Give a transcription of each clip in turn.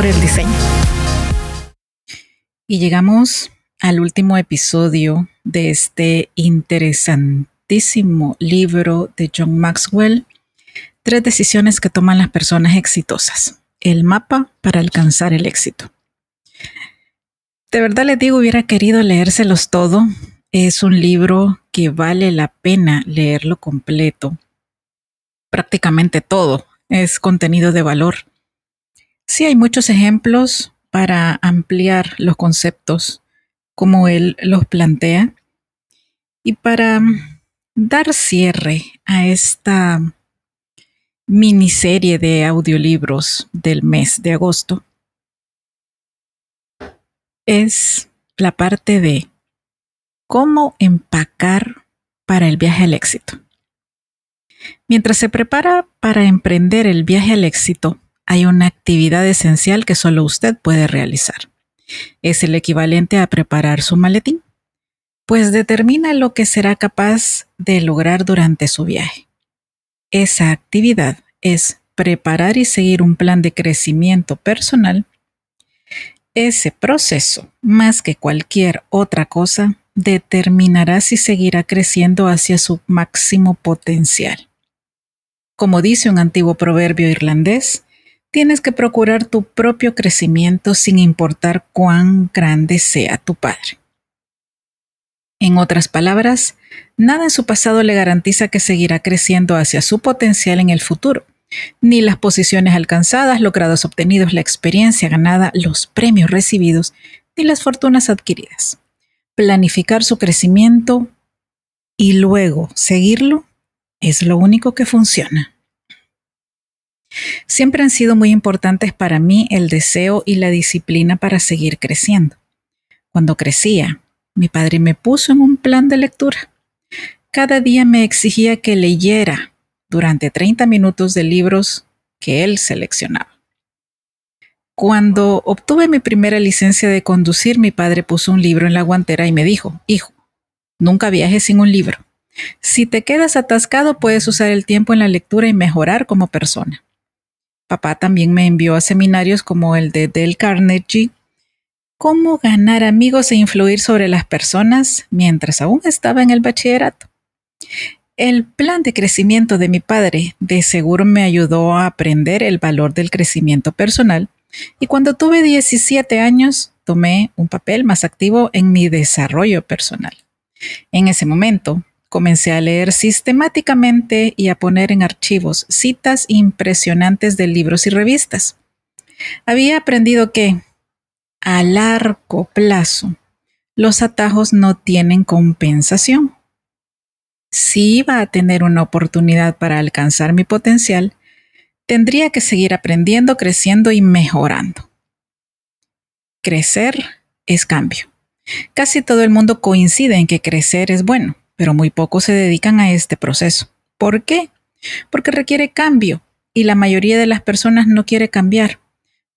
Por el diseño. Y llegamos al último episodio de este interesantísimo libro de John Maxwell, Tres decisiones que toman las personas exitosas, el mapa para alcanzar el éxito. De verdad les digo, hubiera querido leérselos todo. Es un libro que vale la pena leerlo completo. Prácticamente todo es contenido de valor. Sí, hay muchos ejemplos para ampliar los conceptos como él los plantea. Y para dar cierre a esta miniserie de audiolibros del mes de agosto, es la parte de cómo empacar para el viaje al éxito. Mientras se prepara para emprender el viaje al éxito, hay una actividad esencial que solo usted puede realizar. Es el equivalente a preparar su maletín, pues determina lo que será capaz de lograr durante su viaje. Esa actividad es preparar y seguir un plan de crecimiento personal. Ese proceso, más que cualquier otra cosa, determinará si seguirá creciendo hacia su máximo potencial. Como dice un antiguo proverbio irlandés, Tienes que procurar tu propio crecimiento sin importar cuán grande sea tu padre. En otras palabras, nada en su pasado le garantiza que seguirá creciendo hacia su potencial en el futuro, ni las posiciones alcanzadas, los grados obtenidos, la experiencia ganada, los premios recibidos, ni las fortunas adquiridas. Planificar su crecimiento y luego seguirlo es lo único que funciona. Siempre han sido muy importantes para mí el deseo y la disciplina para seguir creciendo. Cuando crecía, mi padre me puso en un plan de lectura. Cada día me exigía que leyera durante 30 minutos de libros que él seleccionaba. Cuando obtuve mi primera licencia de conducir, mi padre puso un libro en la guantera y me dijo, hijo, nunca viajes sin un libro. Si te quedas atascado, puedes usar el tiempo en la lectura y mejorar como persona. Papá también me envió a seminarios como el de Dale Carnegie, cómo ganar amigos e influir sobre las personas mientras aún estaba en el bachillerato. El plan de crecimiento de mi padre de seguro me ayudó a aprender el valor del crecimiento personal y cuando tuve 17 años tomé un papel más activo en mi desarrollo personal. En ese momento Comencé a leer sistemáticamente y a poner en archivos citas impresionantes de libros y revistas. Había aprendido que, a largo plazo, los atajos no tienen compensación. Si iba a tener una oportunidad para alcanzar mi potencial, tendría que seguir aprendiendo, creciendo y mejorando. Crecer es cambio. Casi todo el mundo coincide en que crecer es bueno pero muy pocos se dedican a este proceso. ¿Por qué? Porque requiere cambio y la mayoría de las personas no quiere cambiar.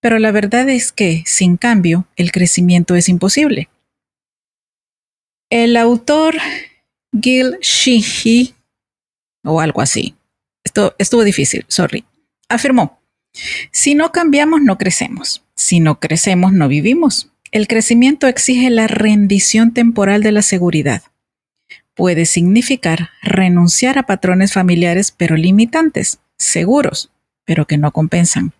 Pero la verdad es que sin cambio el crecimiento es imposible. El autor Gil Shihi, o algo así, esto estuvo difícil, sorry, afirmó, si no cambiamos, no crecemos. Si no crecemos, no vivimos. El crecimiento exige la rendición temporal de la seguridad. Puede significar renunciar a patrones familiares pero limitantes, seguros, pero que no compensan.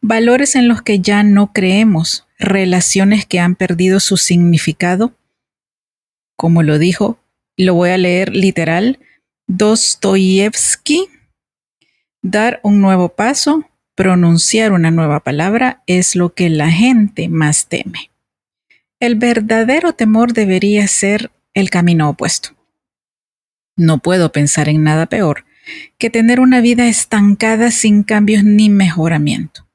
Valores en los que ya no creemos, relaciones que han perdido su significado. Como lo dijo, lo voy a leer literal, Dostoyevsky, dar un nuevo paso, pronunciar una nueva palabra es lo que la gente más teme. El verdadero temor debería ser el camino opuesto. No puedo pensar en nada peor que tener una vida estancada sin cambios ni mejoramiento.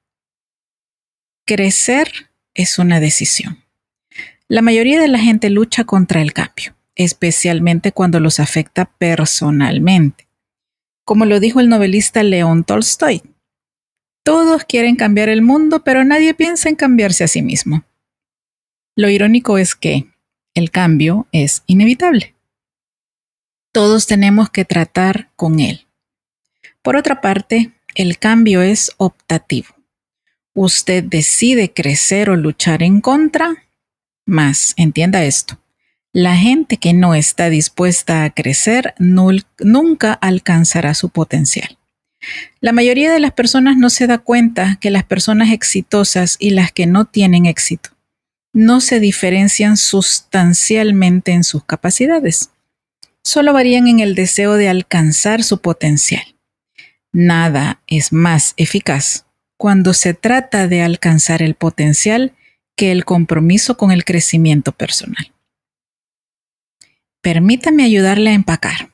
Crecer es una decisión. La mayoría de la gente lucha contra el cambio, especialmente cuando los afecta personalmente. Como lo dijo el novelista León Tolstoy, todos quieren cambiar el mundo, pero nadie piensa en cambiarse a sí mismo. Lo irónico es que el cambio es inevitable. Todos tenemos que tratar con él. Por otra parte, el cambio es optativo. Usted decide crecer o luchar en contra, más, entienda esto, la gente que no está dispuesta a crecer nunca alcanzará su potencial. La mayoría de las personas no se da cuenta que las personas exitosas y las que no tienen éxito no se diferencian sustancialmente en sus capacidades. Solo varían en el deseo de alcanzar su potencial. Nada es más eficaz cuando se trata de alcanzar el potencial que el compromiso con el crecimiento personal. Permítame ayudarle a empacar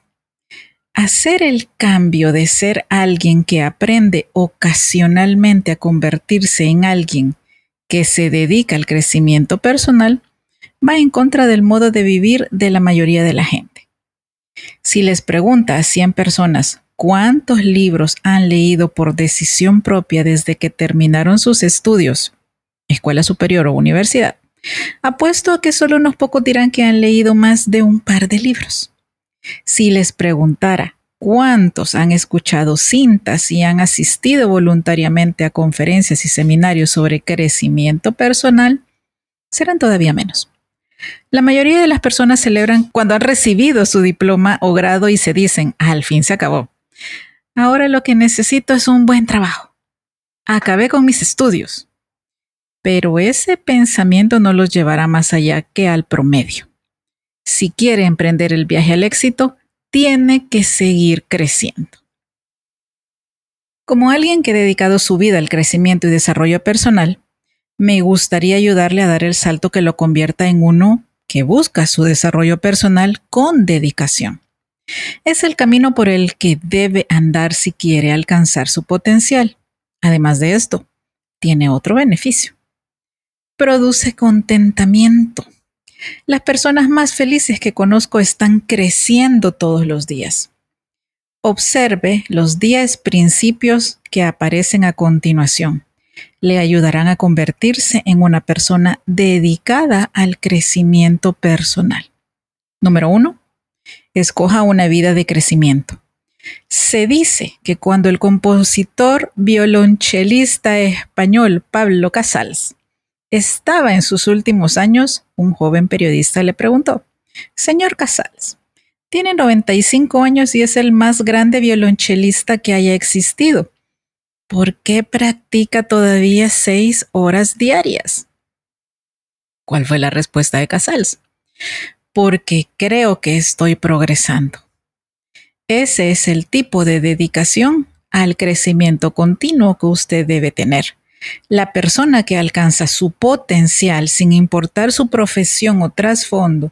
hacer el cambio de ser alguien que aprende ocasionalmente a convertirse en alguien que se dedica al crecimiento personal va en contra del modo de vivir de la mayoría de la gente. Si les pregunta a 100 personas cuántos libros han leído por decisión propia desde que terminaron sus estudios, escuela superior o universidad, apuesto a que solo unos pocos dirán que han leído más de un par de libros. Si les preguntara cuántos han escuchado cintas y han asistido voluntariamente a conferencias y seminarios sobre crecimiento personal, serán todavía menos. La mayoría de las personas celebran cuando han recibido su diploma o grado y se dicen, al fin se acabó. Ahora lo que necesito es un buen trabajo. Acabé con mis estudios. Pero ese pensamiento no los llevará más allá que al promedio si quiere emprender el viaje al éxito, tiene que seguir creciendo. Como alguien que ha dedicado su vida al crecimiento y desarrollo personal, me gustaría ayudarle a dar el salto que lo convierta en uno que busca su desarrollo personal con dedicación. Es el camino por el que debe andar si quiere alcanzar su potencial. Además de esto, tiene otro beneficio. Produce contentamiento. Las personas más felices que conozco están creciendo todos los días. Observe los 10 principios que aparecen a continuación. Le ayudarán a convertirse en una persona dedicada al crecimiento personal. Número 1. Escoja una vida de crecimiento. Se dice que cuando el compositor violonchelista español Pablo Casals estaba en sus últimos años, un joven periodista le preguntó, Señor Casals, tiene 95 años y es el más grande violonchelista que haya existido. ¿Por qué practica todavía seis horas diarias? ¿Cuál fue la respuesta de Casals? Porque creo que estoy progresando. Ese es el tipo de dedicación al crecimiento continuo que usted debe tener. La persona que alcanza su potencial sin importar su profesión o trasfondo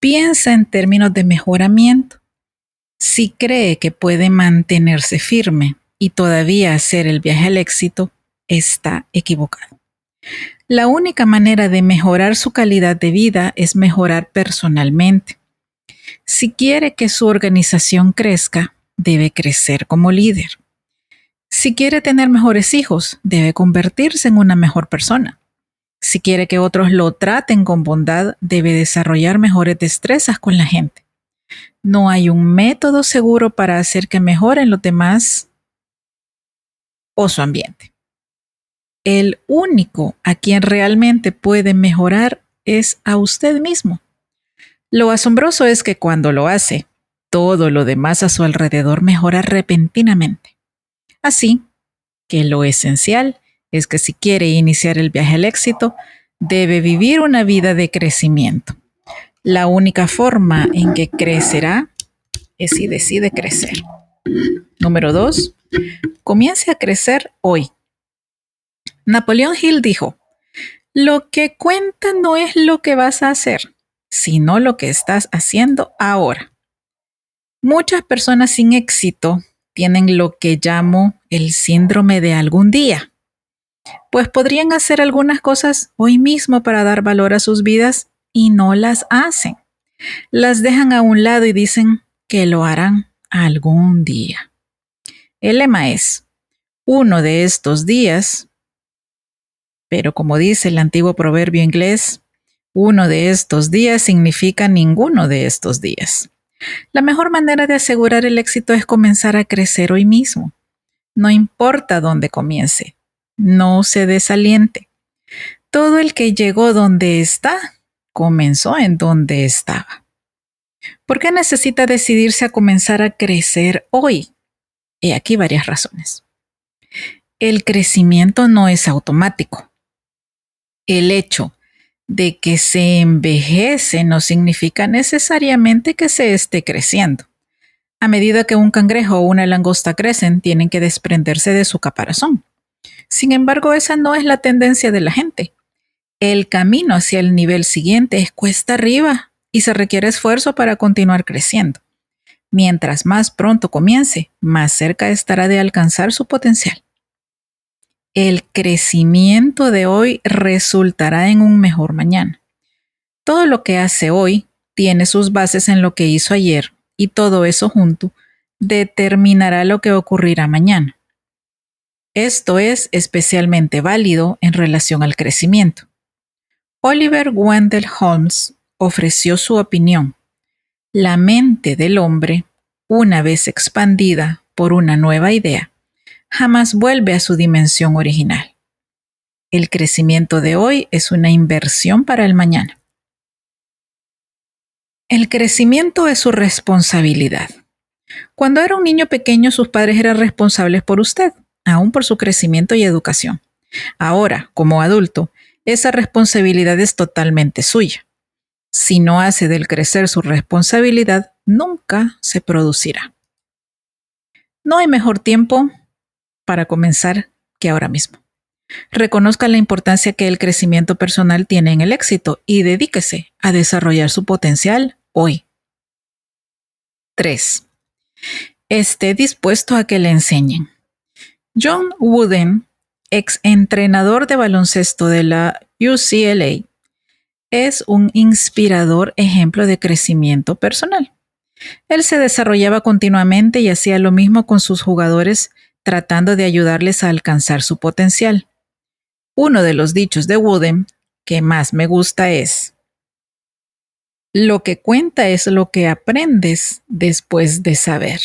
piensa en términos de mejoramiento. Si cree que puede mantenerse firme y todavía hacer el viaje al éxito, está equivocado. La única manera de mejorar su calidad de vida es mejorar personalmente. Si quiere que su organización crezca, debe crecer como líder. Si quiere tener mejores hijos, debe convertirse en una mejor persona. Si quiere que otros lo traten con bondad, debe desarrollar mejores destrezas con la gente. No hay un método seguro para hacer que mejoren los demás o su ambiente. El único a quien realmente puede mejorar es a usted mismo. Lo asombroso es que cuando lo hace, todo lo demás a su alrededor mejora repentinamente. Así que lo esencial es que si quiere iniciar el viaje al éxito, debe vivir una vida de crecimiento. La única forma en que crecerá es si decide crecer. Número dos, comience a crecer hoy. Napoleón Hill dijo, lo que cuenta no es lo que vas a hacer, sino lo que estás haciendo ahora. Muchas personas sin éxito tienen lo que llamo el síndrome de algún día, pues podrían hacer algunas cosas hoy mismo para dar valor a sus vidas y no las hacen. Las dejan a un lado y dicen que lo harán algún día. El lema es, uno de estos días, pero como dice el antiguo proverbio inglés, uno de estos días significa ninguno de estos días. La mejor manera de asegurar el éxito es comenzar a crecer hoy mismo. No importa dónde comience, no se desaliente. Todo el que llegó donde está, comenzó en donde estaba. ¿Por qué necesita decidirse a comenzar a crecer hoy? He aquí varias razones. El crecimiento no es automático. El hecho de que se envejece no significa necesariamente que se esté creciendo. A medida que un cangrejo o una langosta crecen, tienen que desprenderse de su caparazón. Sin embargo, esa no es la tendencia de la gente. El camino hacia el nivel siguiente es cuesta arriba y se requiere esfuerzo para continuar creciendo. Mientras más pronto comience, más cerca estará de alcanzar su potencial el crecimiento de hoy resultará en un mejor mañana. Todo lo que hace hoy tiene sus bases en lo que hizo ayer y todo eso junto determinará lo que ocurrirá mañana. Esto es especialmente válido en relación al crecimiento. Oliver Wendell Holmes ofreció su opinión. La mente del hombre, una vez expandida por una nueva idea, jamás vuelve a su dimensión original. El crecimiento de hoy es una inversión para el mañana. El crecimiento es su responsabilidad. Cuando era un niño pequeño, sus padres eran responsables por usted, aún por su crecimiento y educación. Ahora, como adulto, esa responsabilidad es totalmente suya. Si no hace del crecer su responsabilidad, nunca se producirá. No hay mejor tiempo para comenzar que ahora mismo. Reconozca la importancia que el crecimiento personal tiene en el éxito y dedíquese a desarrollar su potencial hoy. 3. Esté dispuesto a que le enseñen. John Wooden, ex entrenador de baloncesto de la UCLA, es un inspirador ejemplo de crecimiento personal. Él se desarrollaba continuamente y hacía lo mismo con sus jugadores tratando de ayudarles a alcanzar su potencial. Uno de los dichos de Wooden que más me gusta es, lo que cuenta es lo que aprendes después de saber.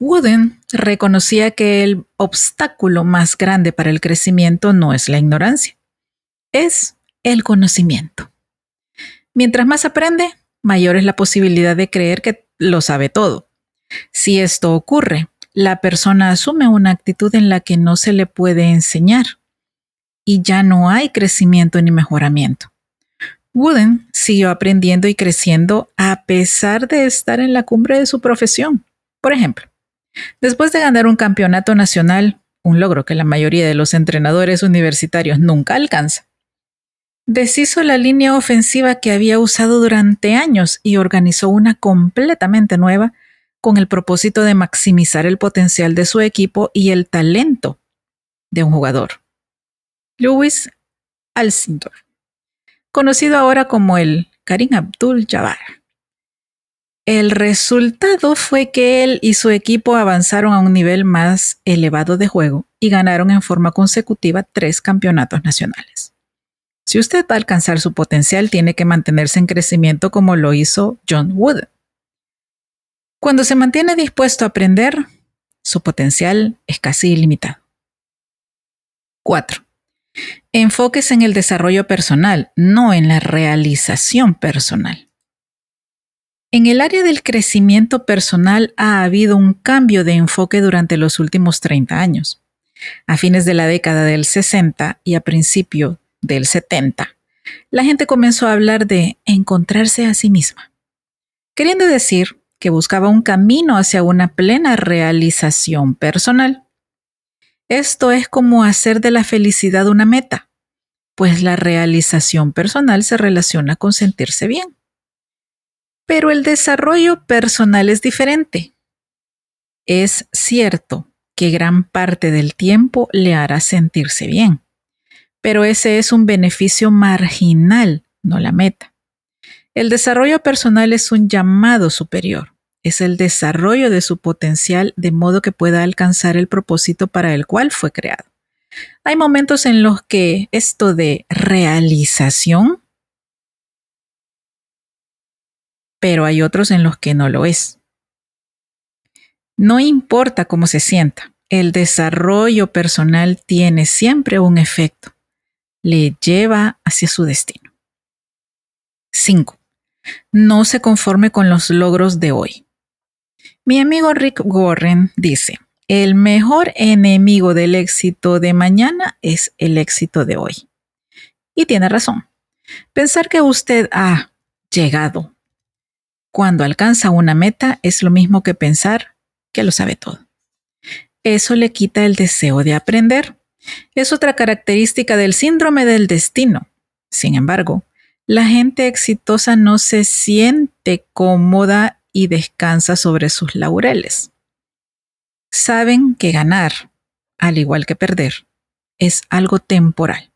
Wooden reconocía que el obstáculo más grande para el crecimiento no es la ignorancia, es el conocimiento. Mientras más aprende, mayor es la posibilidad de creer que lo sabe todo. Si esto ocurre, la persona asume una actitud en la que no se le puede enseñar y ya no hay crecimiento ni mejoramiento. Wooden siguió aprendiendo y creciendo a pesar de estar en la cumbre de su profesión. Por ejemplo, después de ganar un campeonato nacional, un logro que la mayoría de los entrenadores universitarios nunca alcanza, deshizo la línea ofensiva que había usado durante años y organizó una completamente nueva con el propósito de maximizar el potencial de su equipo y el talento de un jugador. Louis Alcindor, conocido ahora como el Karim Abdul-Jabbar. El resultado fue que él y su equipo avanzaron a un nivel más elevado de juego y ganaron en forma consecutiva tres campeonatos nacionales. Si usted va a alcanzar su potencial, tiene que mantenerse en crecimiento como lo hizo John Wood. Cuando se mantiene dispuesto a aprender, su potencial es casi ilimitado. 4. Enfóquese en el desarrollo personal, no en la realización personal. En el área del crecimiento personal ha habido un cambio de enfoque durante los últimos 30 años. A fines de la década del 60 y a principio del 70, la gente comenzó a hablar de encontrarse a sí misma, queriendo decir que buscaba un camino hacia una plena realización personal. Esto es como hacer de la felicidad una meta, pues la realización personal se relaciona con sentirse bien. Pero el desarrollo personal es diferente. Es cierto que gran parte del tiempo le hará sentirse bien, pero ese es un beneficio marginal, no la meta. El desarrollo personal es un llamado superior es el desarrollo de su potencial de modo que pueda alcanzar el propósito para el cual fue creado. Hay momentos en los que esto de realización, pero hay otros en los que no lo es. No importa cómo se sienta, el desarrollo personal tiene siempre un efecto. Le lleva hacia su destino. 5. No se conforme con los logros de hoy. Mi amigo Rick Warren dice, el mejor enemigo del éxito de mañana es el éxito de hoy. Y tiene razón. Pensar que usted ha llegado cuando alcanza una meta es lo mismo que pensar que lo sabe todo. Eso le quita el deseo de aprender. Es otra característica del síndrome del destino. Sin embargo, la gente exitosa no se siente cómoda y descansa sobre sus laureles. Saben que ganar, al igual que perder, es algo temporal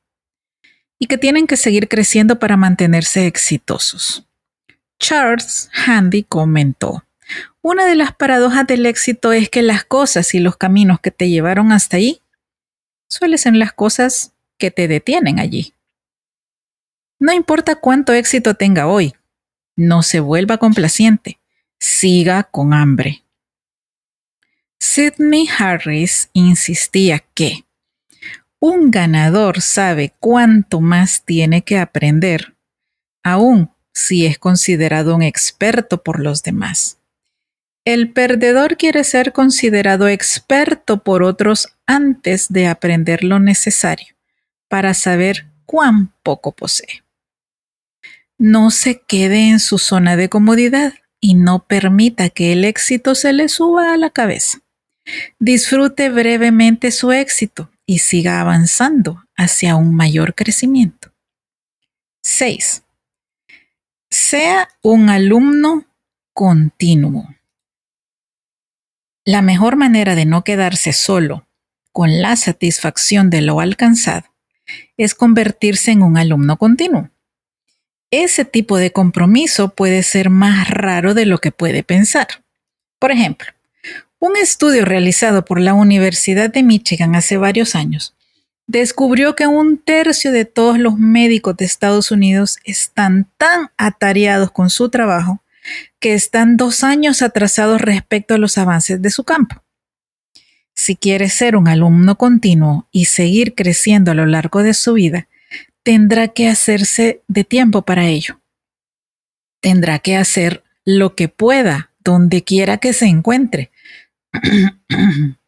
y que tienen que seguir creciendo para mantenerse exitosos. Charles Handy comentó, una de las paradojas del éxito es que las cosas y los caminos que te llevaron hasta ahí suelen ser las cosas que te detienen allí. No importa cuánto éxito tenga hoy, no se vuelva complaciente siga con hambre. Sidney Harris insistía que un ganador sabe cuánto más tiene que aprender, aun si es considerado un experto por los demás. El perdedor quiere ser considerado experto por otros antes de aprender lo necesario para saber cuán poco posee. No se quede en su zona de comodidad y no permita que el éxito se le suba a la cabeza. Disfrute brevemente su éxito y siga avanzando hacia un mayor crecimiento. 6. Sea un alumno continuo. La mejor manera de no quedarse solo con la satisfacción de lo alcanzado es convertirse en un alumno continuo ese tipo de compromiso puede ser más raro de lo que puede pensar. Por ejemplo, un estudio realizado por la Universidad de Michigan hace varios años descubrió que un tercio de todos los médicos de Estados Unidos están tan atareados con su trabajo que están dos años atrasados respecto a los avances de su campo. Si quiere ser un alumno continuo y seguir creciendo a lo largo de su vida, tendrá que hacerse de tiempo para ello. Tendrá que hacer lo que pueda, donde quiera que se encuentre.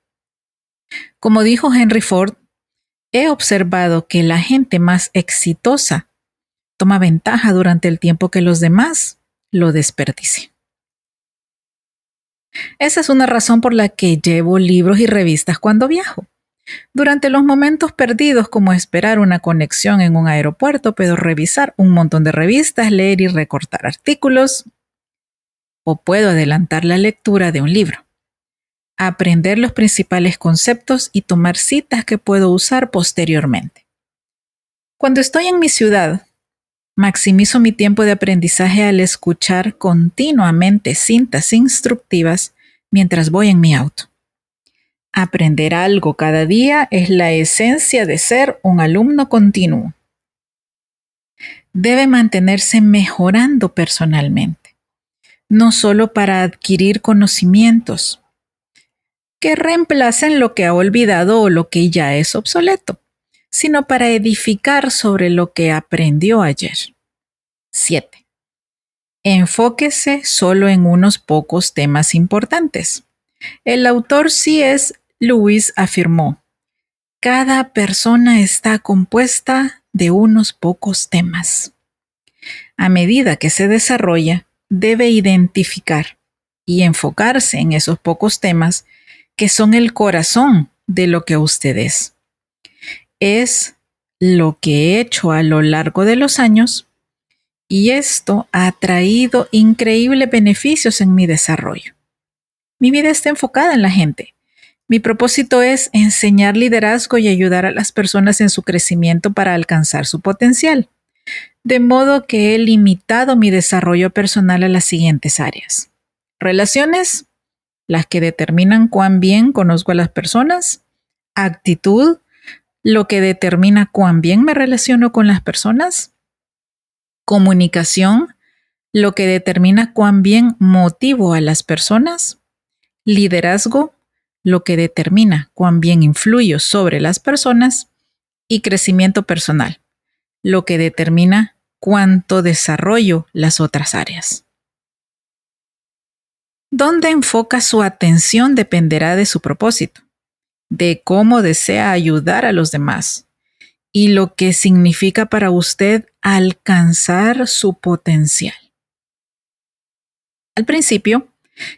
Como dijo Henry Ford, he observado que la gente más exitosa toma ventaja durante el tiempo que los demás lo desperdicien. Esa es una razón por la que llevo libros y revistas cuando viajo. Durante los momentos perdidos como esperar una conexión en un aeropuerto, puedo revisar un montón de revistas, leer y recortar artículos, o puedo adelantar la lectura de un libro, aprender los principales conceptos y tomar citas que puedo usar posteriormente. Cuando estoy en mi ciudad, Maximizo mi tiempo de aprendizaje al escuchar continuamente cintas instructivas mientras voy en mi auto. Aprender algo cada día es la esencia de ser un alumno continuo. Debe mantenerse mejorando personalmente, no solo para adquirir conocimientos que reemplacen lo que ha olvidado o lo que ya es obsoleto sino para edificar sobre lo que aprendió ayer. 7. Enfóquese solo en unos pocos temas importantes. El autor C.S. Lewis afirmó, cada persona está compuesta de unos pocos temas. A medida que se desarrolla, debe identificar y enfocarse en esos pocos temas que son el corazón de lo que usted es es lo que he hecho a lo largo de los años y esto ha traído increíbles beneficios en mi desarrollo. Mi vida está enfocada en la gente. Mi propósito es enseñar liderazgo y ayudar a las personas en su crecimiento para alcanzar su potencial. De modo que he limitado mi desarrollo personal a las siguientes áreas. Relaciones, las que determinan cuán bien conozco a las personas. Actitud, lo que determina cuán bien me relaciono con las personas. Comunicación, lo que determina cuán bien motivo a las personas. Liderazgo, lo que determina cuán bien influyo sobre las personas. Y crecimiento personal, lo que determina cuánto desarrollo las otras áreas. Dónde enfoca su atención dependerá de su propósito de cómo desea ayudar a los demás y lo que significa para usted alcanzar su potencial. Al principio,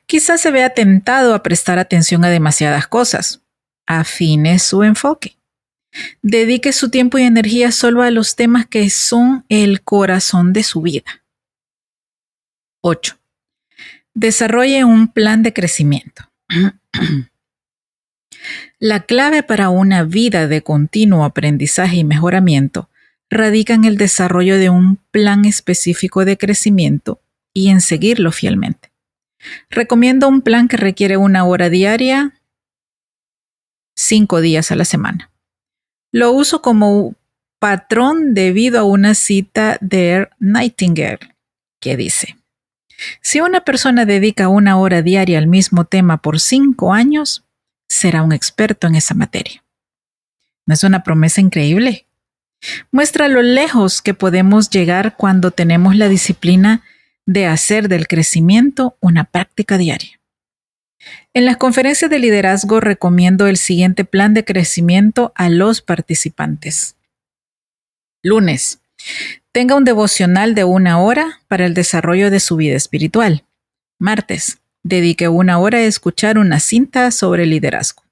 quizás se vea tentado a prestar atención a demasiadas cosas. Afine su enfoque. Dedique su tiempo y energía solo a los temas que son el corazón de su vida. 8. Desarrolle un plan de crecimiento. La clave para una vida de continuo aprendizaje y mejoramiento radica en el desarrollo de un plan específico de crecimiento y en seguirlo fielmente. Recomiendo un plan que requiere una hora diaria, cinco días a la semana. Lo uso como patrón debido a una cita de Nightingale que dice, si una persona dedica una hora diaria al mismo tema por cinco años, será un experto en esa materia. ¿No es una promesa increíble? Muestra lo lejos que podemos llegar cuando tenemos la disciplina de hacer del crecimiento una práctica diaria. En las conferencias de liderazgo recomiendo el siguiente plan de crecimiento a los participantes. Lunes. Tenga un devocional de una hora para el desarrollo de su vida espiritual. Martes. Dedique una hora a escuchar una cinta sobre liderazgo.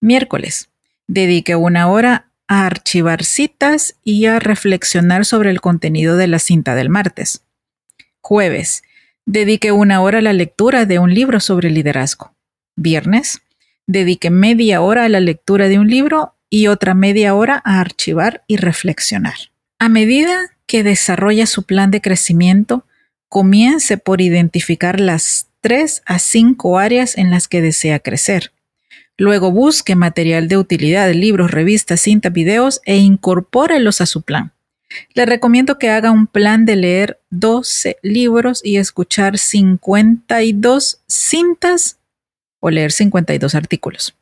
Miércoles. Dedique una hora a archivar citas y a reflexionar sobre el contenido de la cinta del martes. Jueves. Dedique una hora a la lectura de un libro sobre liderazgo. Viernes. Dedique media hora a la lectura de un libro y otra media hora a archivar y reflexionar. A medida que desarrolla su plan de crecimiento, comience por identificar las tres a cinco áreas en las que desea crecer. Luego busque material de utilidad, libros, revistas, cintas, videos e incorpórelos a su plan. Le recomiendo que haga un plan de leer 12 libros y escuchar 52 cintas o leer 52 artículos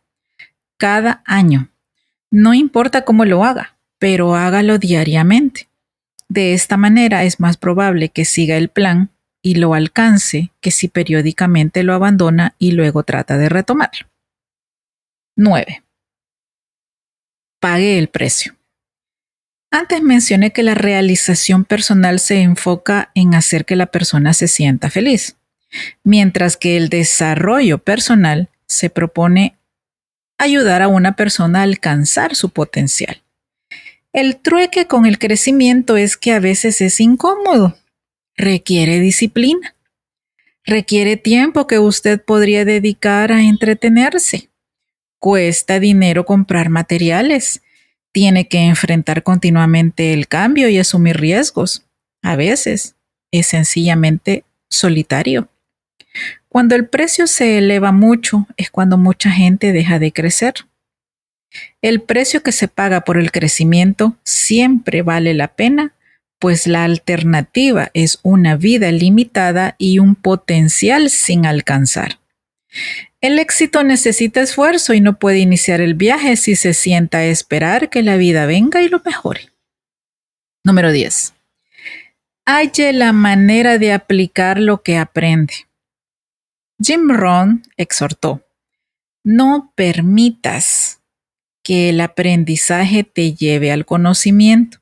cada año. No importa cómo lo haga, pero hágalo diariamente. De esta manera es más probable que siga el plan y lo alcance que si periódicamente lo abandona y luego trata de retomarlo. 9. Pague el precio. Antes mencioné que la realización personal se enfoca en hacer que la persona se sienta feliz, mientras que el desarrollo personal se propone ayudar a una persona a alcanzar su potencial. El trueque con el crecimiento es que a veces es incómodo requiere disciplina. Requiere tiempo que usted podría dedicar a entretenerse. Cuesta dinero comprar materiales. Tiene que enfrentar continuamente el cambio y asumir riesgos. A veces es sencillamente solitario. Cuando el precio se eleva mucho es cuando mucha gente deja de crecer. El precio que se paga por el crecimiento siempre vale la pena, pues la alternativa es una vida limitada y un potencial sin alcanzar. El éxito necesita esfuerzo y no puede iniciar el viaje si se sienta a esperar que la vida venga y lo mejore. Número 10. Halle la manera de aplicar lo que aprende. Jim Rohn exhortó, no permitas que el aprendizaje te lleve al conocimiento.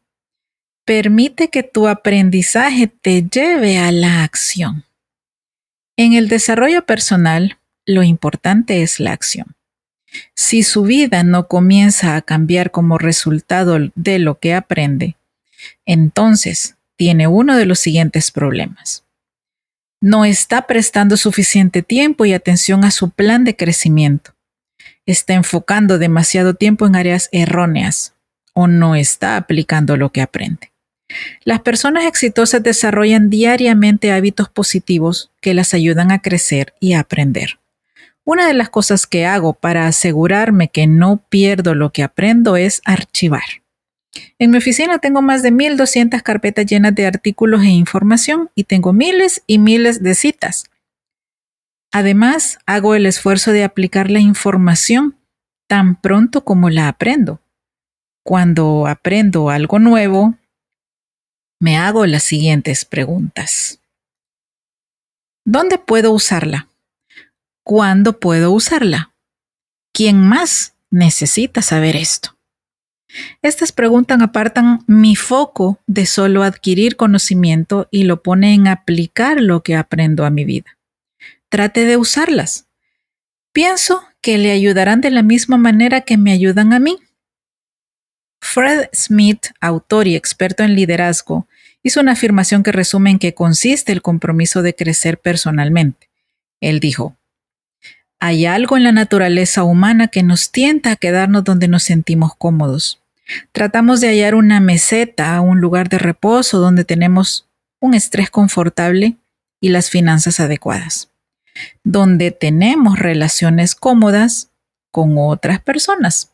Permite que tu aprendizaje te lleve a la acción. En el desarrollo personal, lo importante es la acción. Si su vida no comienza a cambiar como resultado de lo que aprende, entonces tiene uno de los siguientes problemas. No está prestando suficiente tiempo y atención a su plan de crecimiento. Está enfocando demasiado tiempo en áreas erróneas o no está aplicando lo que aprende. Las personas exitosas desarrollan diariamente hábitos positivos que las ayudan a crecer y a aprender. Una de las cosas que hago para asegurarme que no pierdo lo que aprendo es archivar. En mi oficina tengo más de 1200 carpetas llenas de artículos e información y tengo miles y miles de citas. Además, hago el esfuerzo de aplicar la información tan pronto como la aprendo. Cuando aprendo algo nuevo, me hago las siguientes preguntas. ¿Dónde puedo usarla? ¿Cuándo puedo usarla? ¿Quién más necesita saber esto? Estas preguntas apartan mi foco de solo adquirir conocimiento y lo pone en aplicar lo que aprendo a mi vida. Trate de usarlas. Pienso que le ayudarán de la misma manera que me ayudan a mí. Fred Smith, autor y experto en liderazgo, hizo una afirmación que resume en qué consiste el compromiso de crecer personalmente. Él dijo, hay algo en la naturaleza humana que nos tienta a quedarnos donde nos sentimos cómodos. Tratamos de hallar una meseta, un lugar de reposo donde tenemos un estrés confortable y las finanzas adecuadas, donde tenemos relaciones cómodas con otras personas,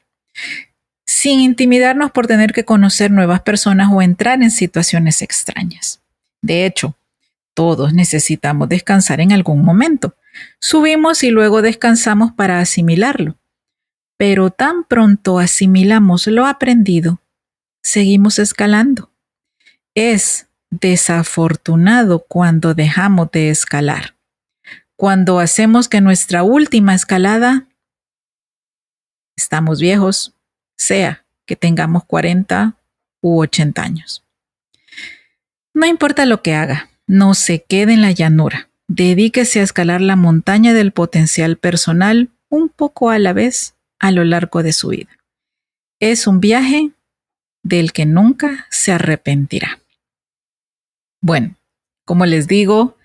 sin intimidarnos por tener que conocer nuevas personas o entrar en situaciones extrañas. De hecho, todos necesitamos descansar en algún momento Subimos y luego descansamos para asimilarlo. Pero tan pronto asimilamos lo aprendido, seguimos escalando. Es desafortunado cuando dejamos de escalar. Cuando hacemos que nuestra última escalada, estamos viejos, sea que tengamos 40 u 80 años. No importa lo que haga, no se quede en la llanura. Dedíquese a escalar la montaña del potencial personal un poco a la vez a lo largo de su vida. Es un viaje del que nunca se arrepentirá. Bueno, como les digo,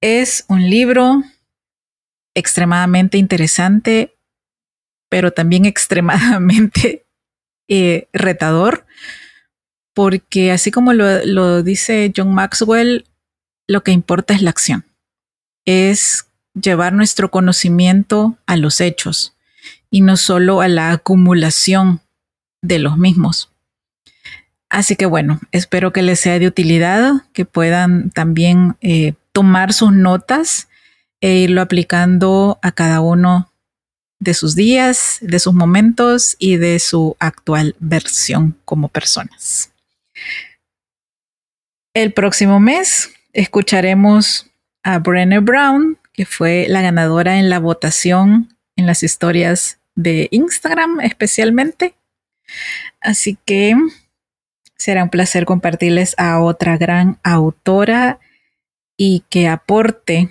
es un libro extremadamente interesante, pero también extremadamente eh, retador, porque así como lo dice John Maxwell, lo que importa es la acción es llevar nuestro conocimiento a los hechos y no solo a la acumulación de los mismos. Así que bueno, espero que les sea de utilidad, que puedan también eh, tomar sus notas e irlo aplicando a cada uno de sus días, de sus momentos y de su actual versión como personas. El próximo mes escucharemos a Brené Brown, que fue la ganadora en la votación en las historias de Instagram especialmente. Así que será un placer compartirles a otra gran autora y que aporte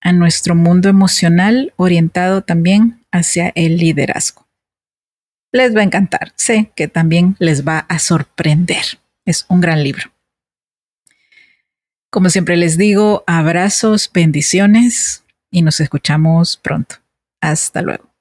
a nuestro mundo emocional orientado también hacia el liderazgo. Les va a encantar, sé que también les va a sorprender. Es un gran libro. Como siempre les digo, abrazos, bendiciones y nos escuchamos pronto. Hasta luego.